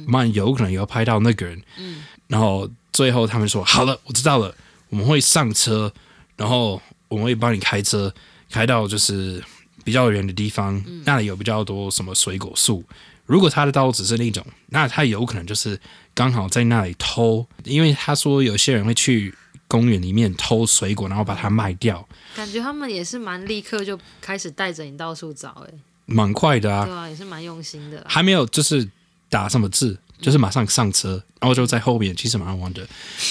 蛮有可能要拍到那个人。嗯，然后最后他们说：“好了，我知道了，我们会上车，然后我们会帮你开车开到就是比较远的地方，那里有比较多什么水果树。如果他的刀只是那种，那他有可能就是刚好在那里偷，因为他说有些人会去。”公园里面偷水果，然后把它卖掉。感觉他们也是蛮立刻就开始带着你到处找，哎，蛮快的啊。对啊，也是蛮用心的。还没有就是打什么字，就是马上上车，嗯、然后就在后面，其实蛮好玩的。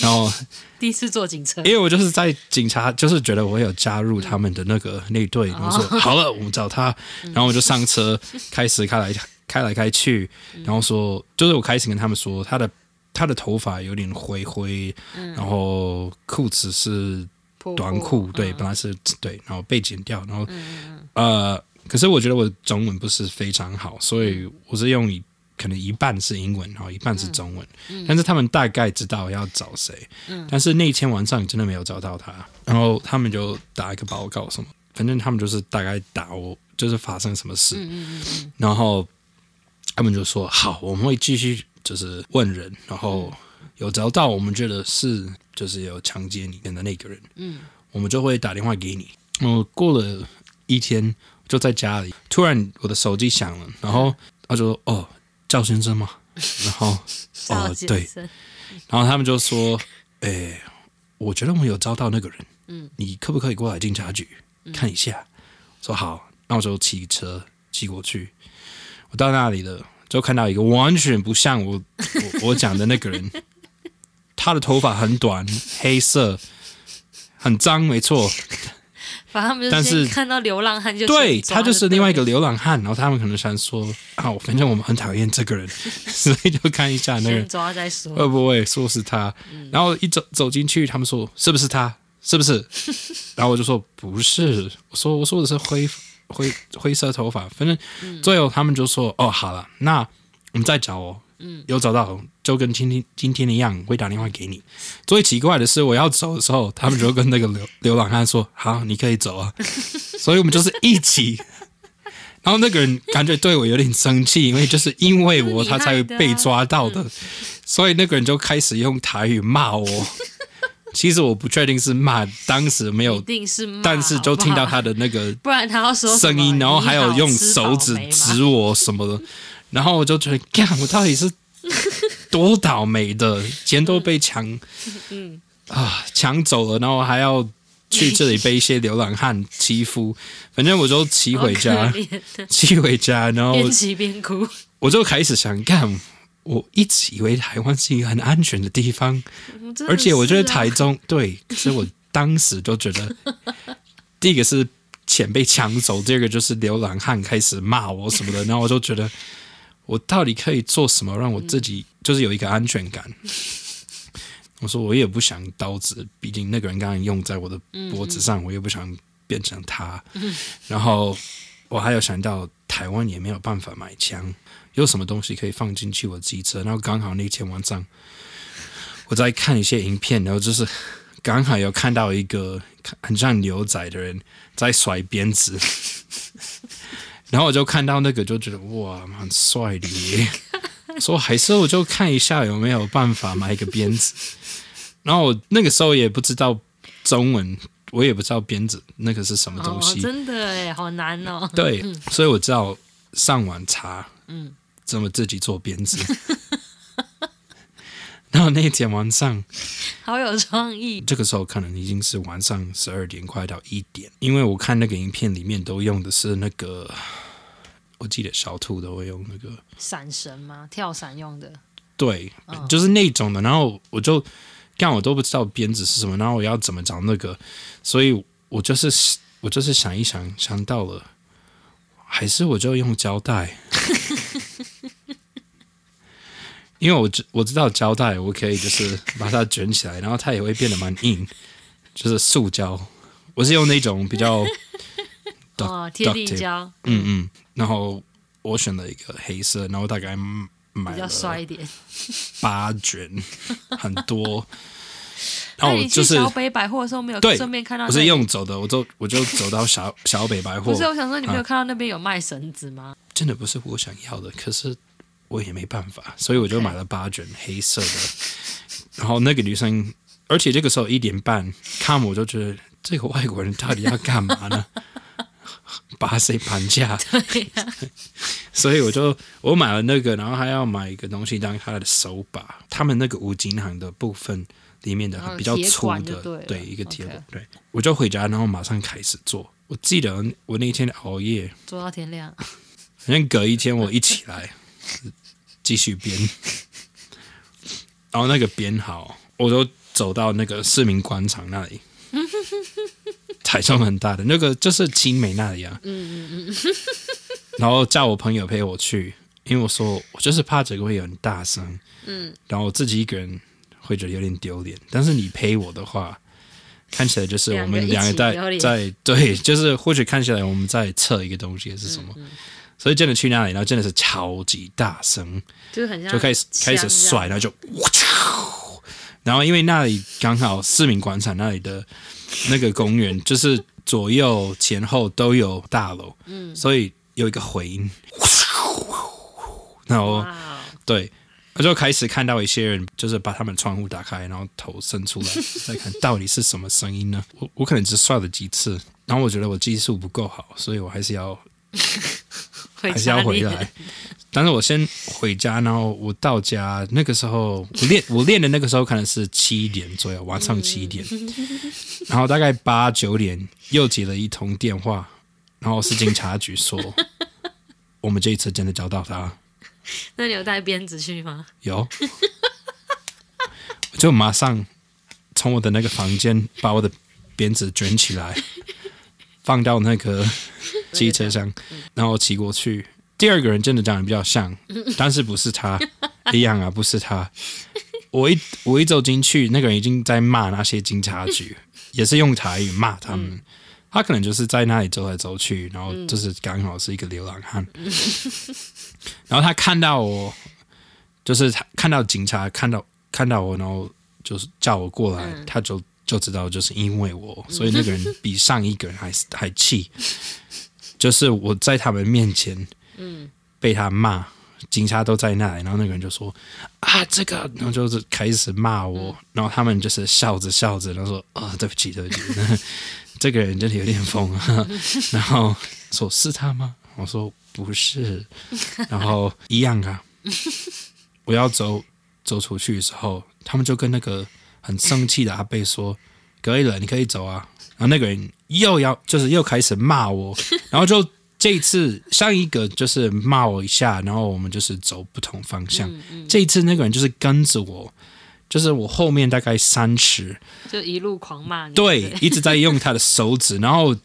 然后 第一次坐警车，因为我就是在警察，就是觉得我有加入他们的那个那队，然后说好了，我们找他，然后我就上车，开始开来开来开去，然后说就是我开始跟他们说他的。他的头发有点灰灰，嗯、然后裤子是短裤，对，嗯、本来是对，然后被剪掉，然后、嗯、呃，可是我觉得我的中文不是非常好，所以我是用一可能一半是英文，然后一半是中文，嗯、但是他们大概知道要找谁，嗯、但是那天晚上真的没有找到他，然后他们就打一个报告什么，反正他们就是大概打我，就是发生什么事，嗯嗯嗯、然后他们就说好，我们会继续。就是问人，然后有找到我们觉得是就是有强奸你的那个人，嗯，我们就会打电话给你。我过了一天就在家里，突然我的手机响了，然后他就说：“哦，赵先生吗？”然后 哦对，然后他们就说：“哎，我觉得我们有招到那个人，嗯，你可不可以过来警察局看一下？”说好，那我就骑车骑过去。我到那里了。就看到一个完全不像我我我讲的那个人，他的头发很短，黑色，很脏，没错。反正他们但是看到流浪汉就对，他就是另外一个流浪汉，然后他们可能想说啊，反正我们很讨厌这个人，所以就看一下那个人抓再说，会不会说是他？然后一走走进去，他们说是不是他？是不是？然后我就说不是，我说我说的是灰。灰灰色头发，反正最后他们就说：“嗯、哦，好了，那我们再找哦，嗯，有找到就跟今天今天一样，会打电话给你。”最奇怪的是，我要走的时候，他们就跟那个流流浪汉说：“好，你可以走啊。”所以我们就是一起。然后那个人感觉对我有点生气，因为就是因为我 他才会被抓到的，所以那个人就开始用台语骂我。其实我不确定是骂，当时没有，但是就听到他的那个，不然他要说声音，然后还有用手指指我什么的，然后我就觉得，干，我到底是 多倒霉的，钱都被抢，嗯。啊抢走了，然后还要去这里被一些流浪汉欺负，反正我就骑回家，骑回家，然后边骑边哭，我就开始想干。我一直以为台湾是一个很安全的地方，啊、而且我觉得台中 对，可是我当时就觉得，第一个是钱被抢走，第二个就是流浪汉开始骂我什么的，然后我就觉得 我到底可以做什么让我自己就是有一个安全感？嗯、我说我也不想刀子，毕竟那个人刚刚用在我的脖子上，嗯嗯我也不想变成他。嗯、然后我还有想到台湾也没有办法买枪。有什么东西可以放进去我机车？然后刚好那天晚上我在看一些影片，然后就是 刚好有看到一个很像牛仔的人在甩鞭子，然后我就看到那个就觉得哇，蛮帅的耶。说还是我就看一下有没有办法买一个鞭子。然后我那个时候也不知道中文，我也不知道鞭子那个是什么东西。哦、真的哎，好难哦。对，所以我知道上网查，嗯。怎么自己做鞭子？然后那天晚上，好有创意。这个时候可能已经是晚上十二点，快到一点。因为我看那个影片里面都用的是那个，我记得小兔都会用那个伞绳吗？跳伞用的。对，哦、就是那种的。然后我就干，我都不知道鞭子是什么，然后我要怎么找那个，所以我就是我就是想一想，想到了，还是我就用胶带。因为我知我知道胶带，我可以就是把它卷起来，然后它也会变得蛮硬，就是塑胶。我是用那种比较 哦贴地胶，嗯嗯，然后我选了一个黑色，然后大概买了比较帅一点，八卷很多。然后我就是小北百货的时候没有顺便看到，我是用走的，我就我就走到小小北百货。不是，我想说你没有看到那边有卖绳子吗？真的不是我想要的，可是我也没办法，所以我就买了八卷黑色的。然后那个女生，而且这个时候一点半看我就觉得这个外国人到底要干嘛呢？把谁绑架？对呀、啊。所以我就我买了那个，然后还要买一个东西当他的手把，他们那个五金行的部分。里面的比较粗的，对，对一个铁管，对，我就回家，然后马上开始做。我记得我那天熬夜做到天亮，反正隔一天我一起来 继续编，然 后那个编好，我就走到那个市民广场那里，体重很大的那个就是青梅那里啊，嗯嗯嗯，然后叫我朋友陪我去，因为我说我就是怕这个会有很大声，嗯，然后我自己一个人。会觉得有点丢脸，但是你陪我的话，看起来就是我们两个在在对，就是或许看起来我们在测一个东西是什么，嗯嗯、所以真的去那里，然后真的是超级大声，就是很像就开始开始甩，然后就然后因为那里刚好市民广场那里的那个公园，就是左右前后都有大楼，嗯，所以有一个回音，然后对。我就开始看到一些人，就是把他们窗户打开，然后头伸出来，再看到底是什么声音呢？我我可能只刷了几次，然后我觉得我技术不够好，所以我还是要还是要回来。但是我先回家，然后我到家那个时候，我练我练的那个时候可能是七点左右，晚上七点，然后大概八九点又接了一通电话，然后是警察局说，我们这一次真的找到他。那你有带鞭子去吗？有，我 就马上从我的那个房间把我的鞭子卷起来，放到那个 机车上，然后骑过去。第二个人真的长得比较像，但是不是他一样啊？不是他。我一我一走进去，那个人已经在骂那些警察局，也是用台语骂他们。他可能就是在那里走来走去，然后就是刚好是一个流浪汉。然后他看到我，就是他看到警察，看到看到我，然后就是叫我过来，嗯、他就就知道就是因为我，所以那个人比上一个人还 还气，就是我在他们面前，嗯被他骂，警察都在那里，然后那个人就说啊这个，然后就是开始骂我，然后他们就是笑着笑着，然后说啊、哦、对不起对不起，这个人真的有点疯，然后说是他吗？我说。不是，然后一样啊。我要走走出去的时候，他们就跟那个很生气的阿贝说：“可以了，你可以走啊。”然后那个人又要就是又开始骂我，然后就这一次上一个就是骂我一下，然后我们就是走不同方向。嗯嗯、这一次那个人就是跟着我，就是我后面大概三尺，就一路狂骂你。对，一直在用他的手指，然后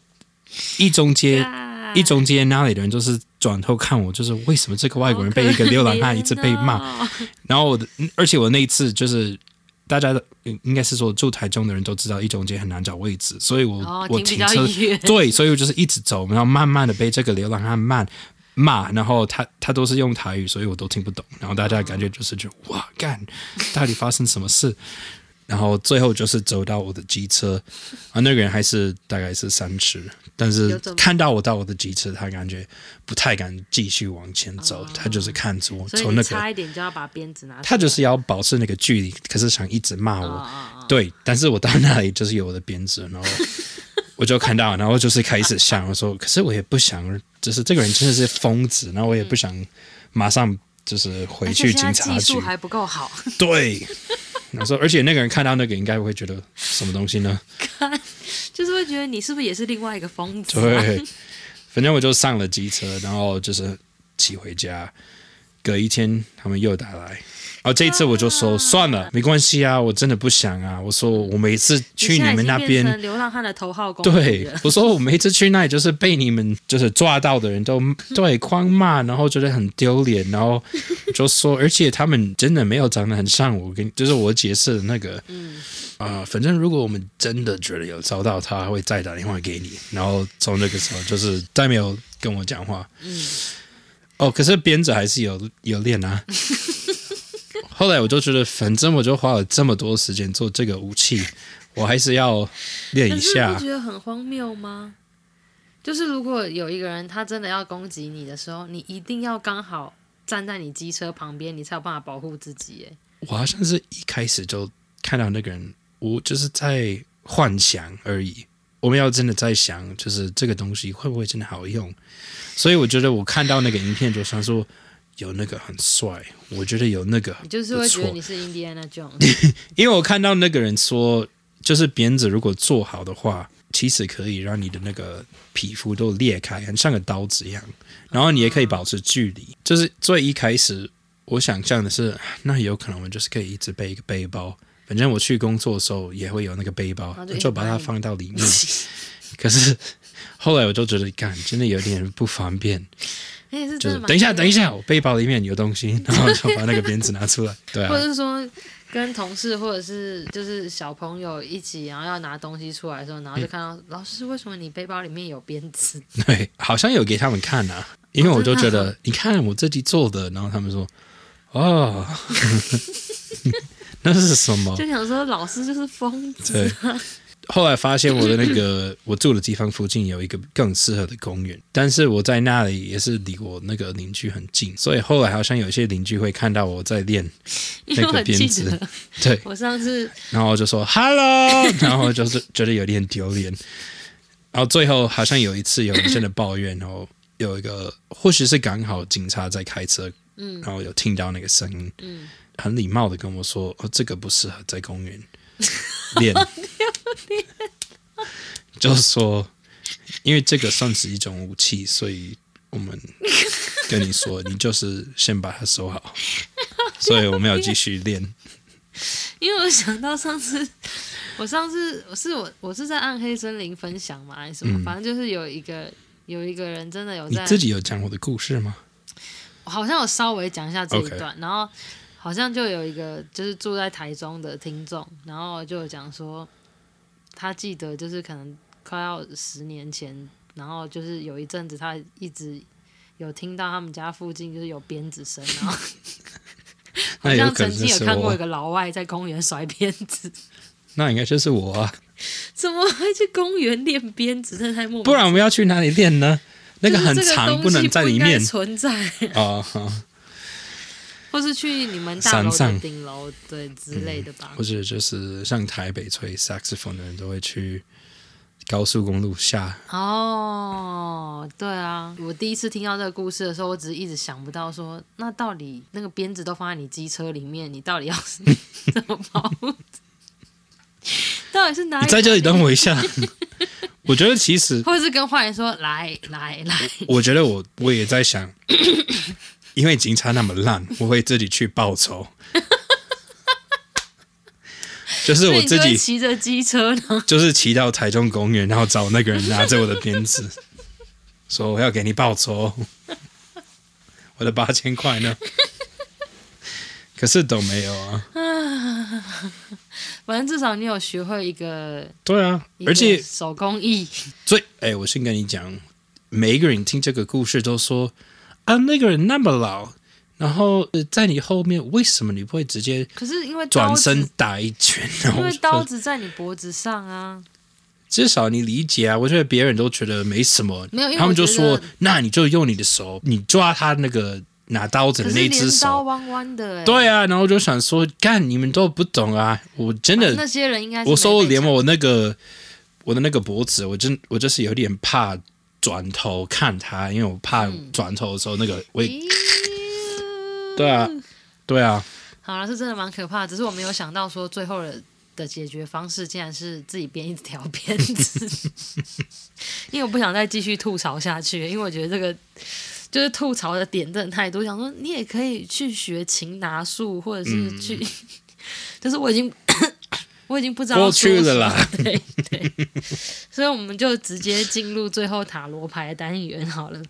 一中间。一中间那里的人就是转头看我，就是为什么这个外国人被一个流浪汉一直被骂，哦、然后我的，而且我那一次就是大家的应该是说住台中的人都知道一中街很难找位置，所以我、哦、我停车 对，所以我就是一直走，然后慢慢的被这个流浪汉骂骂，然后他他都是用台语，所以我都听不懂，然后大家感觉就是就哇干，到底发生什么事？然后最后就是走到我的机车，啊，那个人还是大概是三尺，但是看到我到我的机车，他感觉不太敢继续往前走，哦、他就是看着我从那个差一点就要把鞭子拿，他就是要保持那个距离，可是想一直骂我，哦、对，但是我到那里就是有我的鞭子，然后 我就看到，然后就是开始想，我说，可是我也不想，就是这个人真的是疯子，然后我也不想马上就是回去警察局，还不够好，对。我说，而且那个人看到那个，应该会觉得什么东西呢？看，就是会觉得你是不是也是另外一个疯子？对，反正我就上了机车，然后就是骑回家。隔一天，他们又打来，然后这一次我就说算了，没关系啊，我真的不想啊。我说我每次去你们那边，流浪汉的头号公对，我说我每次去那里就是被你们 就是抓到的人都对狂骂，然后觉得很丢脸，然后就说，而且他们真的没有长得很像我，跟就是我解释的那个，嗯啊、呃，反正如果我们真的觉得有找到他，会再打电话给你。然后从那个时候就是再没有跟我讲话。嗯，哦，可是鞭子还是有有练啊。后来我就觉得，反正我就花了这么多时间做这个武器，我还是要练一下。你不觉得很荒谬吗？就是如果有一个人他真的要攻击你的时候，你一定要刚好站在你机车旁边，你才有办法保护自己。哎，我好像是一开始就看到那个人，我就是在幻想而已。我们要真的在想，就是这个东西会不会真的好用？所以我觉得我看到那个影片，就想说。有那个很帅，我觉得有那个，你就是会觉得你是印第安纳琼斯，因为我看到那个人说，就是鞭子如果做好的话，其实可以让你的那个皮肤都裂开，很像个刀子一样，然后你也可以保持距离。嗯、就是最一开始我想象的是，那有可能我就是可以一直背一个背包，反正我去工作的时候也会有那个背包，就，就把它放到里面。可是后来我就觉得，干真的有点不方便。就是等一下，等一下，我背包里面有东西，然后就把那个鞭子拿出来。对啊，或者是说跟同事或者是就是小朋友一起，然后要拿东西出来的时候，然后就看到、嗯、老师，为什么你背包里面有鞭子？对，好像有给他们看啊，因为我就觉得，哦、你看我自己做的，然后他们说，哦，那是什么？就想说老师就是疯子、啊。对。后来发现我的那个 我住的地方附近有一个更适合的公园，但是我在那里也是离我那个邻居很近，所以后来好像有些邻居会看到我在练 那个鞭子，对，我上次，然后就说 “hello”，然后就是觉得有点丢脸，然后最后好像有一次有人真的抱怨，然后有一个或许是刚好警察在开车，嗯，然后有听到那个声音，嗯，很礼貌的跟我说：“哦，这个不适合在公园 练。” 就是说，因为这个算是一种武器，所以我们 跟你说，你就是先把它收好。所以我们要继续练。因为我想到上次，我上次我是我我是在暗黑森林分享嘛，还是什么？嗯、反正就是有一个有一个人真的有在。你自己有讲我的故事吗？好像有稍微讲一下这一段.然后好像就有一个就是住在台中的听众，然后就讲说。他记得就是可能快要十年前，然后就是有一阵子他一直有听到他们家附近就是有鞭子声，然后 好像曾经有看过一个老外在公园甩鞭子。那应该就是我啊！怎么会去公园练鞭子？这太莫名。不然我们要去哪里练呢？那个很长，不能在里面存在啊。或是去你们大楼的顶楼对之类的吧，或者就是像台北吹 saxophone 的人都会去高速公路下。哦，对啊，我第一次听到这个故事的时候，我只是一直想不到说，那到底那个鞭子都放在你机车里面，你到底要 怎么保护？到底是哪里？你在这里等我一下。我觉得其实，或者是跟坏人说来来来。我觉得我我也在想。因为警察那么烂，我会自己去报仇。就是我自己骑着机车呢，就是骑到台中公园，然后找那个人拿着我的鞭子，说我要给你报仇。我的八千块呢？可是都没有啊。反正至少你有学会一个，对啊，而且手工艺。所以，哎，我先跟你讲，每一个人听这个故事都说。啊，那个人那么老，然后在你后面，为什么你不会直接？可是因为转身打一拳，因为刀子在你脖子上啊。至少你理解啊，我觉得别人都觉得没什么，没有，他们就说，那你就用你的手，你抓他那个拿刀子的那只手，刀弯弯的，对啊，然后就想说，干你们都不懂啊，我真的那些人应该，我说连我那个我的那个脖子，我真我就是有点怕。转头看他，因为我怕转头的时候那个会。嗯、对啊，对啊。好了，是真的蛮可怕的，只是我没有想到说最后的的解决方式竟然是自己编一条鞭子，因为我不想再继续吐槽下去，因为我觉得这个就是吐槽的点真的太多，想说你也可以去学擒拿术，或者是去，嗯、就是我已经我已经不知道过去了啦，对对，所以我们就直接进入最后塔罗牌的单元好了。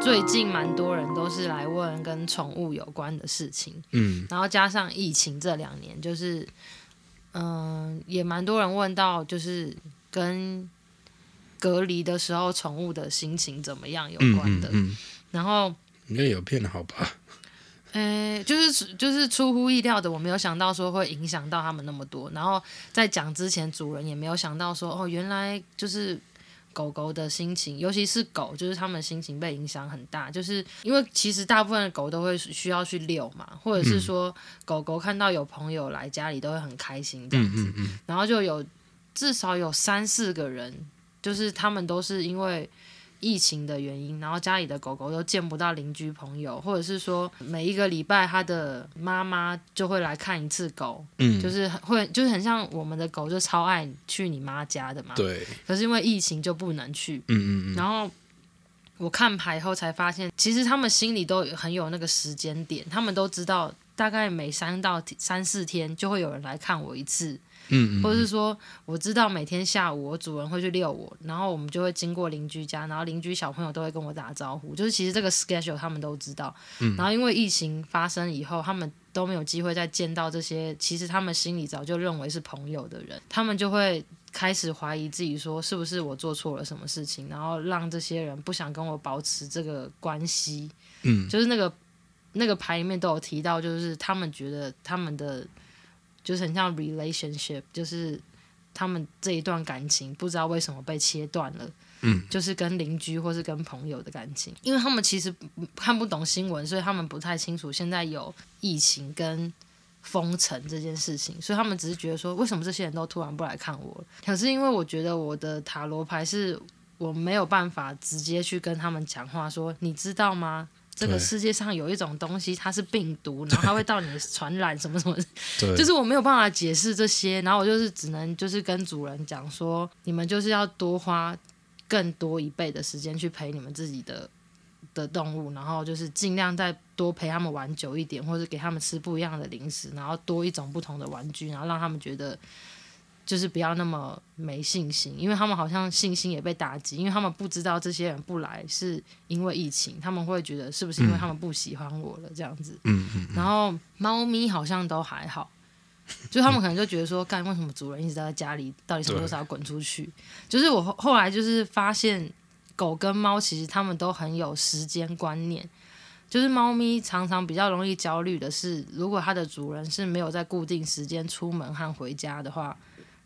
最近蛮多人都是来问跟宠物有关的事情，嗯，然后加上疫情这两年，就是，嗯、呃，也蛮多人问到，就是跟隔离的时候宠物的心情怎么样有关的，嗯嗯嗯、然后应该有变好吧？呃，就是就是出乎意料的，我没有想到说会影响到他们那么多，然后在讲之前，主人也没有想到说，哦，原来就是。狗狗的心情，尤其是狗，就是它们心情被影响很大，就是因为其实大部分的狗都会需要去遛嘛，或者是说狗狗看到有朋友来家里都会很开心这样子，嗯嗯嗯、然后就有至少有三四个人，就是他们都是因为。疫情的原因，然后家里的狗狗都见不到邻居朋友，或者是说每一个礼拜他的妈妈就会来看一次狗，嗯，就是会就是很像我们的狗就超爱去你妈家的嘛，对。可是因为疫情就不能去，嗯嗯嗯。然后我看牌后才发现，其实他们心里都很有那个时间点，他们都知道大概每三到三四天就会有人来看我一次。嗯，嗯，或者是说，我知道每天下午我主人会去遛我，然后我们就会经过邻居家，然后邻居小朋友都会跟我打招呼，就是其实这个 schedule 他们都知道。嗯，然后因为疫情发生以后，他们都没有机会再见到这些，其实他们心里早就认为是朋友的人，他们就会开始怀疑自己，说是不是我做错了什么事情，然后让这些人不想跟我保持这个关系。嗯，就是那个那个牌里面都有提到，就是他们觉得他们的。就是很像 relationship，就是他们这一段感情不知道为什么被切断了，嗯，就是跟邻居或是跟朋友的感情，因为他们其实看不懂新闻，所以他们不太清楚现在有疫情跟封城这件事情，所以他们只是觉得说，为什么这些人都突然不来看我？可是因为我觉得我的塔罗牌是我没有办法直接去跟他们讲话，说你知道吗？这个世界上有一种东西，它是病毒，然后它会到你的传染什么什么，就是我没有办法解释这些，然后我就是只能就是跟主人讲说，你们就是要多花更多一倍的时间去陪你们自己的的动物，然后就是尽量再多陪他们玩久一点，或者给他们吃不一样的零食，然后多一种不同的玩具，然后让他们觉得。就是不要那么没信心，因为他们好像信心也被打击，因为他们不知道这些人不来是因为疫情，他们会觉得是不是因为他们不喜欢我了这样子。嗯嗯。然后猫咪好像都还好，就他们可能就觉得说，干为什么主人一直在家里，到底什么时候要滚出去？就是我后来就是发现，狗跟猫其实他们都很有时间观念，就是猫咪常常比较容易焦虑的是，如果它的主人是没有在固定时间出门和回家的话。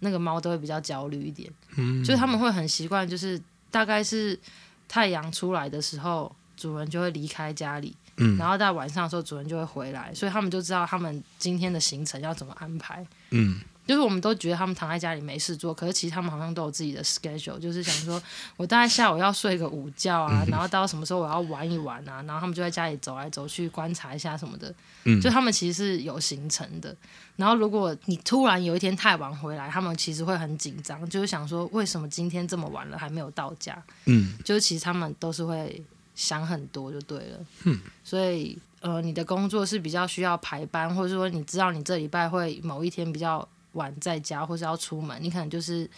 那个猫都会比较焦虑一点，嗯，就是他们会很习惯，就是大概是太阳出来的时候，主人就会离开家里，嗯，然后在晚上的时候，主人就会回来，所以他们就知道他们今天的行程要怎么安排，嗯。就是我们都觉得他们躺在家里没事做，可是其实他们好像都有自己的 schedule，就是想说，我大概下午要睡个午觉啊，然后到什么时候我要玩一玩啊，然后他们就在家里走来走去观察一下什么的，嗯就他们其实是有行程的。然后如果你突然有一天太晚回来，他们其实会很紧张，就是想说为什么今天这么晚了还没有到家？嗯，就是其实他们都是会想很多就对了。嗯，所以呃，你的工作是比较需要排班，或者说你知道你这礼拜会某一天比较。晚在家或是要出门，你可能就是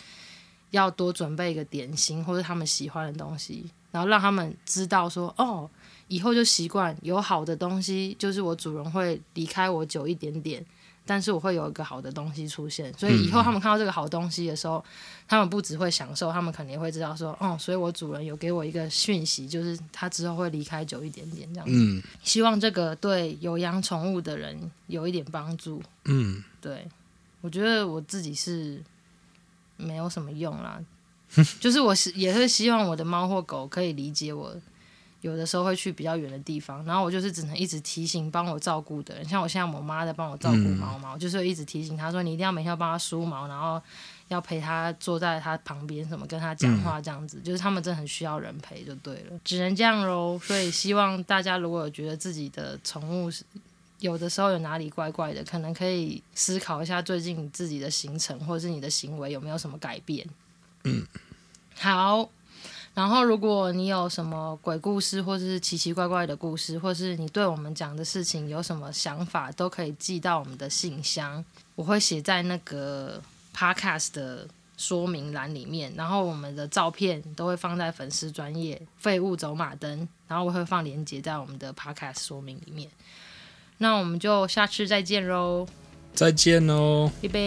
要多准备一个点心或者他们喜欢的东西，然后让他们知道说哦，以后就习惯有好的东西，就是我主人会离开我久一点点，但是我会有一个好的东西出现，所以以后他们看到这个好东西的时候，嗯、他们不只会享受，他们肯定会知道说哦，所以我主人有给我一个讯息，就是他之后会离开久一点点这样子。嗯，希望这个对有养宠物的人有一点帮助。嗯，对。我觉得我自己是没有什么用啦，就是我是也是希望我的猫或狗可以理解我，有的时候会去比较远的地方，然后我就是只能一直提醒帮我照顾的人，像我现在我妈在帮我照顾猫猫，就是一直提醒她说，你一定要每天要帮她梳毛，然后要陪她坐在她旁边，什么跟她讲话这样子，就是他们真的很需要人陪就对了，只能这样喽。所以希望大家如果有觉得自己的宠物是。有的时候有哪里怪怪的，可能可以思考一下最近自己的行程或者是你的行为有没有什么改变。嗯，好。然后，如果你有什么鬼故事，或者是奇奇怪怪的故事，或是你对我们讲的事情有什么想法，都可以寄到我们的信箱，我会写在那个 podcast 的说明栏里面。然后，我们的照片都会放在粉丝专业废物走马灯，然后我会放链接在我们的 podcast 说明里面。那我们就下次再见喽，再见喽，拜拜。